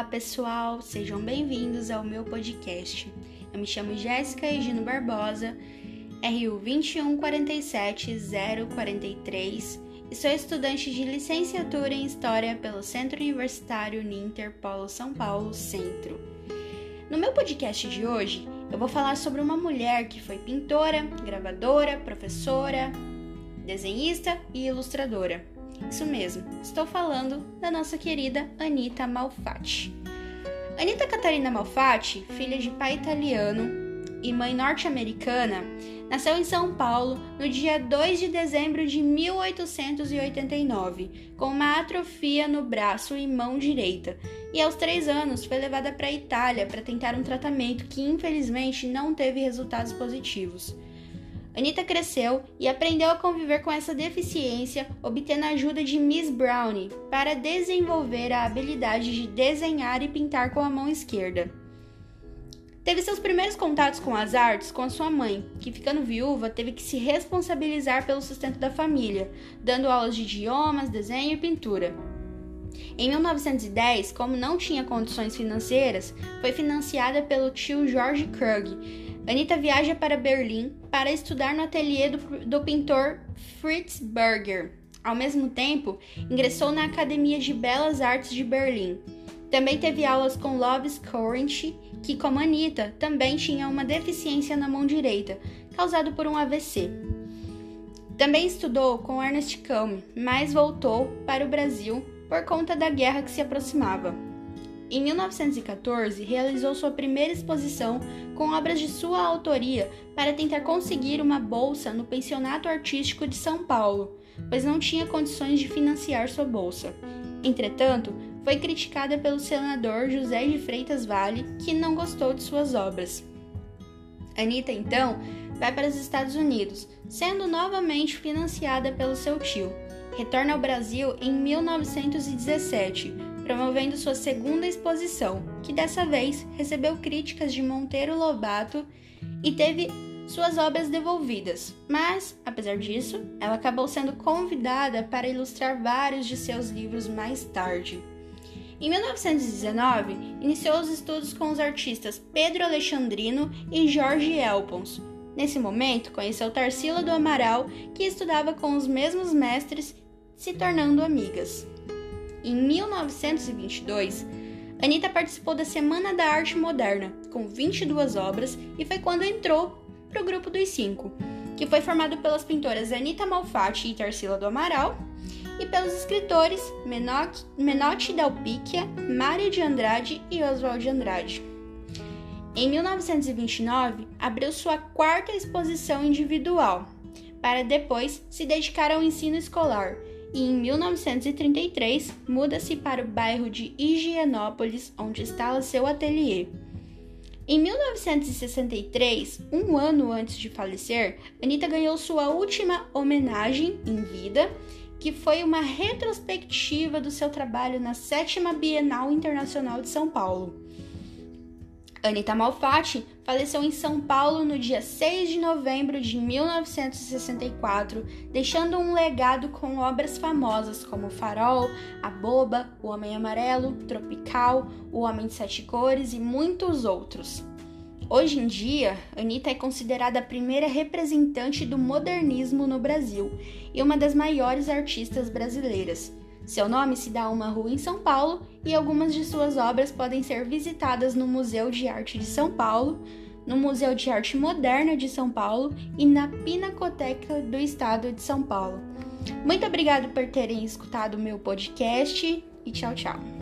Olá, pessoal, sejam bem-vindos ao meu podcast. Eu me chamo Jéssica Egino Barbosa, RU 2147043 e sou estudante de licenciatura em História pelo Centro Universitário Ninter Polo São Paulo Centro. No meu podcast de hoje, eu vou falar sobre uma mulher que foi pintora, gravadora, professora, desenhista e ilustradora. Isso mesmo, estou falando da nossa querida Anita Malfatti. Anita Catarina Malfatti, filha de pai italiano e mãe norte-americana, nasceu em São Paulo no dia 2 de dezembro de 1889, com uma atrofia no braço e mão direita, e aos três anos foi levada para a Itália para tentar um tratamento que infelizmente não teve resultados positivos. Anita cresceu e aprendeu a conviver com essa deficiência, obtendo a ajuda de Miss Brownie para desenvolver a habilidade de desenhar e pintar com a mão esquerda. Teve seus primeiros contatos com as artes com a sua mãe, que ficando viúva teve que se responsabilizar pelo sustento da família, dando aulas de idiomas, desenho e pintura. Em 1910, como não tinha condições financeiras, foi financiada pelo tio George Krug, Anita viaja para Berlim para estudar no ateliê do, do pintor Fritz Berger. Ao mesmo tempo, ingressou na Academia de Belas Artes de Berlim. Também teve aulas com Lovis Corinth, que, como Anita, também tinha uma deficiência na mão direita, causado por um AVC. Também estudou com Ernest Kalm, mas voltou para o Brasil por conta da guerra que se aproximava. Em 1914, realizou sua primeira exposição com obras de sua autoria para tentar conseguir uma bolsa no Pensionato Artístico de São Paulo, pois não tinha condições de financiar sua bolsa. Entretanto, foi criticada pelo senador José de Freitas Vale, que não gostou de suas obras. Anita, então, vai para os Estados Unidos, sendo novamente financiada pelo seu tio. Retorna ao Brasil em 1917 promovendo sua segunda exposição, que dessa vez recebeu críticas de Monteiro Lobato e teve suas obras devolvidas, mas, apesar disso, ela acabou sendo convidada para ilustrar vários de seus livros mais tarde. Em 1919, iniciou os estudos com os artistas Pedro Alexandrino e Jorge Elpons. Nesse momento, conheceu Tarsila do Amaral, que estudava com os mesmos mestres, se tornando amigas. Em 1922, Anita participou da Semana da Arte Moderna, com 22 obras, e foi quando entrou para o grupo dos cinco, que foi formado pelas pintoras Anita Malfatti e Tarsila do Amaral, e pelos escritores Menotti Dalpicchia, Mário de Andrade e Oswald de Andrade. Em 1929, abriu sua quarta exposição individual, para depois se dedicar ao ensino escolar e em 1933 muda-se para o bairro de Higienópolis, onde instala seu ateliê. Em 1963, um ano antes de falecer, Anitta ganhou sua última homenagem em vida, que foi uma retrospectiva do seu trabalho na sétima Bienal Internacional de São Paulo. Anita Malfatti faleceu em São Paulo no dia 6 de novembro de 1964, deixando um legado com obras famosas como Farol, A Boba, O Homem Amarelo, Tropical, O Homem de Sete Cores e muitos outros. Hoje em dia, Anitta é considerada a primeira representante do modernismo no Brasil e uma das maiores artistas brasileiras. Seu nome se dá a uma rua em São Paulo e algumas de suas obras podem ser visitadas no Museu de Arte de São Paulo, no Museu de Arte Moderna de São Paulo e na Pinacoteca do Estado de São Paulo. Muito obrigado por terem escutado o meu podcast e tchau, tchau.